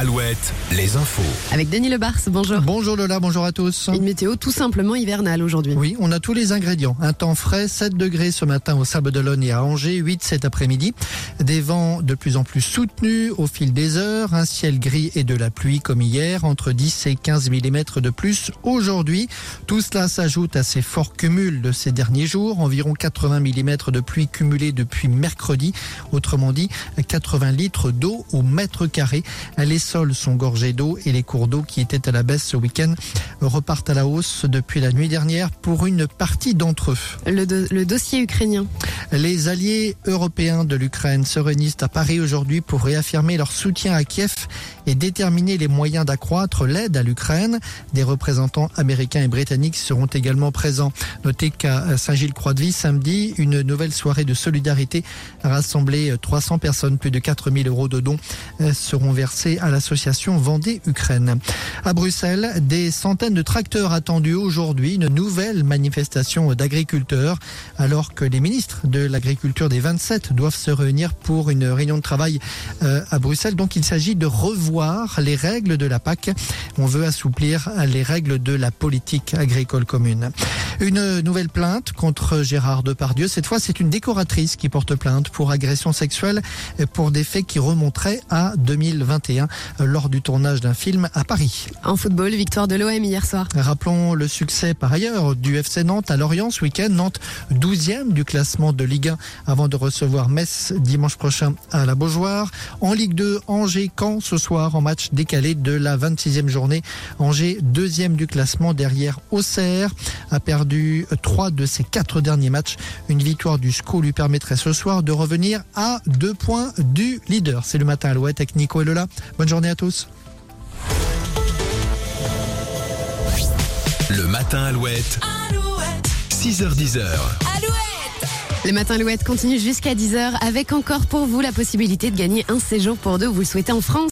Alouette, les infos. Avec Denis Lebars, bonjour. Bonjour Lola, bonjour à tous. Une météo tout simplement hivernale aujourd'hui. Oui, on a tous les ingrédients. Un temps frais, 7 degrés ce matin au Sable d'Olonne et à Angers, 8 cet après-midi. Des vents de plus en plus soutenus au fil des heures, un ciel gris et de la pluie comme hier, entre 10 et 15 mm de plus aujourd'hui. Tout cela s'ajoute à ces forts cumuls de ces derniers jours, environ 80 mm de pluie cumulée depuis mercredi, autrement dit 80 litres d'eau au mètre carré. Les sols sont gorgés d'eau et les cours d'eau qui étaient à la baisse ce week-end repartent à la hausse depuis la nuit dernière pour une partie d'entre eux. Le, do- le dossier ukrainien. Les alliés européens de l'Ukraine se réunissent à Paris aujourd'hui pour réaffirmer leur soutien à Kiev et déterminer les moyens d'accroître l'aide à l'Ukraine. Des représentants américains et britanniques seront également présents. Notez qu'à Saint-Gilles-Croix-de-Vie, samedi, une nouvelle soirée de solidarité a rassemblé 300 personnes. Plus de 4000 euros de dons euh, seront versés à l'association Vendée Ukraine. À Bruxelles, des centaines de tracteurs attendus aujourd'hui. Une nouvelle manifestation d'agriculteurs alors que les ministres de l'agriculture des 27 doivent se réunir pour une réunion de travail euh, à Bruxelles. Donc il s'agit de revoir les règles de la PAC. On veut assouplir les règles de la politique agricole commune. Une nouvelle plainte contre Gérard Depardieu. Cette fois, c'est une décoratrice qui porte plainte pour agression sexuelle pour des faits qui remonteraient à 2021 lors du tournage d'un film à Paris. En football, victoire de l'OM hier soir. Rappelons le succès par ailleurs du FC Nantes à Lorient ce week-end. Nantes 12e du classement de Ligue 1 avant de recevoir Metz dimanche prochain à la Beaujoire. En Ligue 2, Angers Caen ce soir en match décalé de la 26e journée. Angers deuxième du classement derrière Auxerre a perdu trois de ses quatre derniers matchs. Une victoire du SCO lui permettrait ce soir de revenir à deux points du leader. C'est le matin à l'Ouest avec Nico et Lola. Bonne journée à tous. Le matin Alouette. 6h10. Les matins Alouette continuent jusqu'à 10h avec encore pour vous la possibilité de gagner un séjour pour deux. Vous le souhaitez en France.